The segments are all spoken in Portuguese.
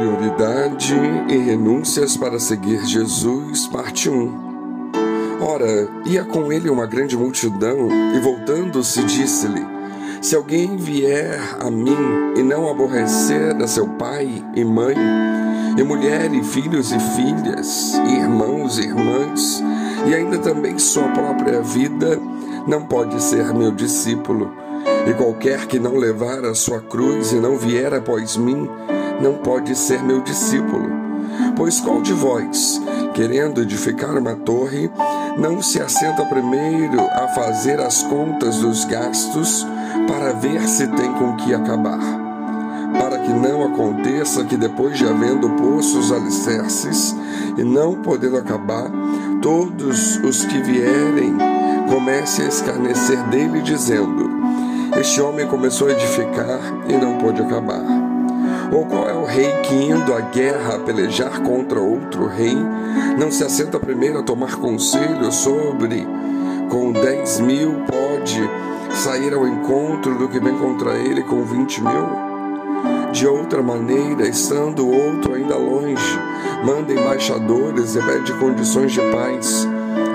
Prioridade e renúncias para seguir Jesus, parte 1. Ora, ia com ele uma grande multidão, e voltando-se, disse-lhe: Se alguém vier a mim e não aborrecer a seu pai e mãe, e mulher e filhos e filhas, e irmãos e irmãs, e ainda também sua própria vida, não pode ser meu discípulo. E qualquer que não levar a sua cruz e não vier após mim, não pode ser meu discípulo. Pois qual de vós, querendo edificar uma torre, não se assenta primeiro a fazer as contas dos gastos para ver se tem com que acabar? Para que não aconteça que depois de havendo posto os alicerces e não podendo acabar, todos os que vierem comecem a escarnecer dele, dizendo: Este homem começou a edificar e não pôde acabar. Ou qual é o rei que, indo à guerra a pelejar contra outro rei, não se assenta primeiro a tomar conselho sobre com dez mil pode sair ao encontro do que vem contra ele com vinte mil? De outra maneira, estando o outro ainda longe, manda embaixadores e pede condições de paz.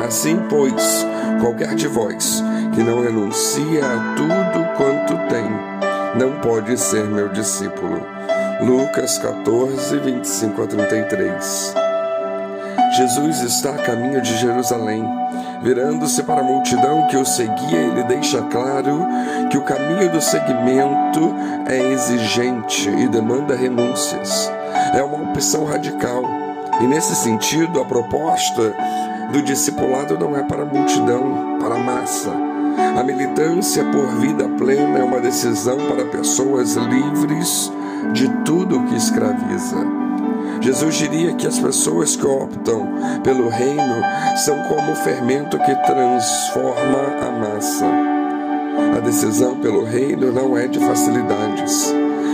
Assim, pois, qualquer de vós que não renuncia a tudo quanto tem, não pode ser meu discípulo. Lucas 14, 25 a 33. Jesus está a caminho de Jerusalém. Virando-se para a multidão que o seguia, ele deixa claro que o caminho do seguimento é exigente e demanda renúncias. É uma opção radical. E nesse sentido, a proposta do discipulado não é para a multidão, para a massa. A militância por vida plena é uma decisão para pessoas livres de tudo que escraviza. Jesus diria que as pessoas que optam pelo reino são como o fermento que transforma a massa. A decisão pelo reino não é de facilidades.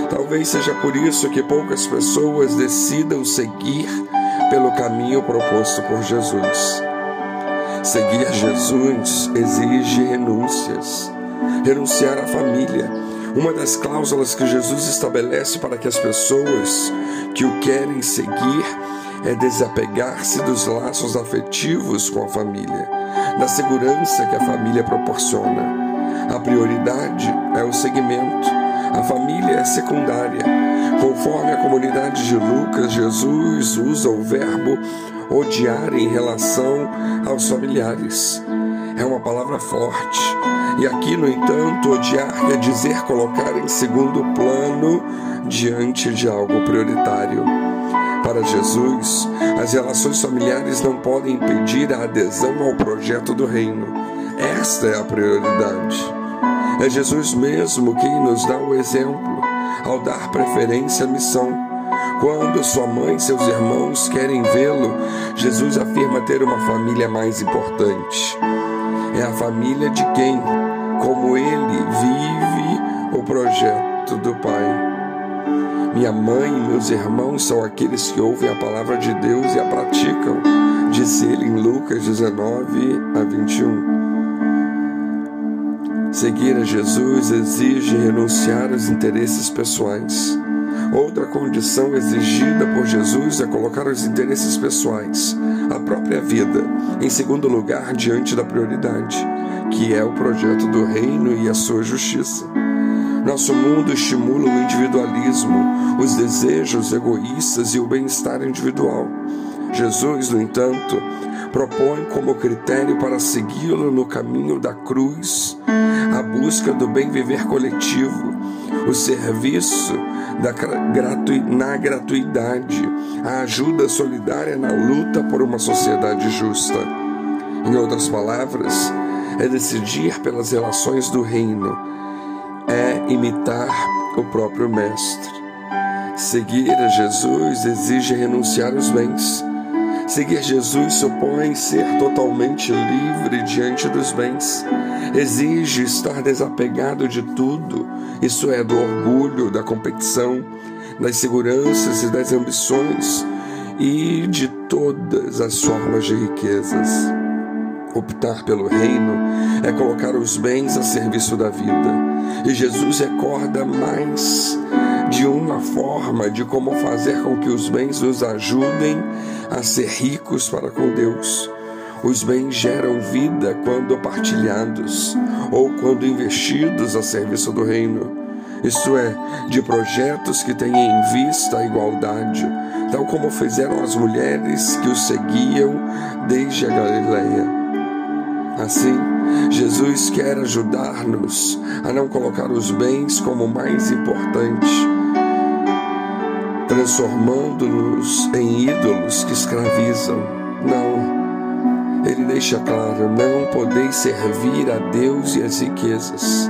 Talvez seja por isso que poucas pessoas decidam seguir pelo caminho proposto por Jesus. Seguir Jesus exige renúncias. Renunciar à família, uma das cláusulas que Jesus estabelece para que as pessoas que o querem seguir é desapegar-se dos laços afetivos com a família, da segurança que a família proporciona. A prioridade é o seguimento, a família é secundária. Conforme a comunidade de Lucas, Jesus usa o verbo odiar em relação aos familiares. É uma palavra forte. E aqui, no entanto, odiar quer dizer colocar em segundo plano diante de algo prioritário. Para Jesus, as relações familiares não podem impedir a adesão ao projeto do reino. Esta é a prioridade. É Jesus mesmo quem nos dá o exemplo ao dar preferência à missão. Quando sua mãe e seus irmãos querem vê-lo, Jesus afirma ter uma família mais importante. É a família de quem, como ele, vive o projeto do Pai. Minha mãe e meus irmãos são aqueles que ouvem a palavra de Deus e a praticam, disse ele em Lucas 19 a 21. Seguir a Jesus exige renunciar aos interesses pessoais. Outra condição exigida por Jesus é colocar os interesses pessoais, a própria vida, em segundo lugar diante da prioridade, que é o projeto do reino e a sua justiça. Nosso mundo estimula o individualismo, os desejos egoístas e o bem-estar individual. Jesus, no entanto, propõe como critério para segui-lo no caminho da cruz a busca do bem viver coletivo, o serviço da gratu na gratuidade, a ajuda solidária na luta por uma sociedade justa. Em outras palavras, é decidir pelas relações do reino é imitar o próprio Mestre. Seguir a Jesus exige renunciar aos bens. Seguir Jesus supõe ser totalmente livre diante dos bens. Exige estar desapegado de tudo, isso é, do orgulho, da competição, das seguranças e das ambições e de todas as formas de riquezas. Optar pelo reino é colocar os bens a serviço da vida. E Jesus recorda mais de uma forma de como fazer com que os bens nos ajudem a ser ricos para com Deus. Os bens geram vida quando partilhados ou quando investidos a serviço do reino. Isto é, de projetos que têm em vista a igualdade, tal como fizeram as mulheres que o seguiam desde a Galileia. Assim, Jesus quer ajudar-nos a não colocar os bens como mais importante, transformando-nos em ídolos que escravizam. Não ele deixa claro: não podeis servir a Deus e as riquezas.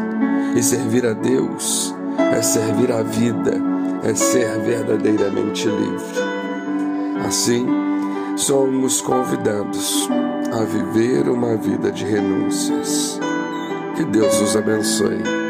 E servir a Deus é servir a vida, é ser verdadeiramente livre. Assim, somos convidados a viver uma vida de renúncias. Que Deus os abençoe.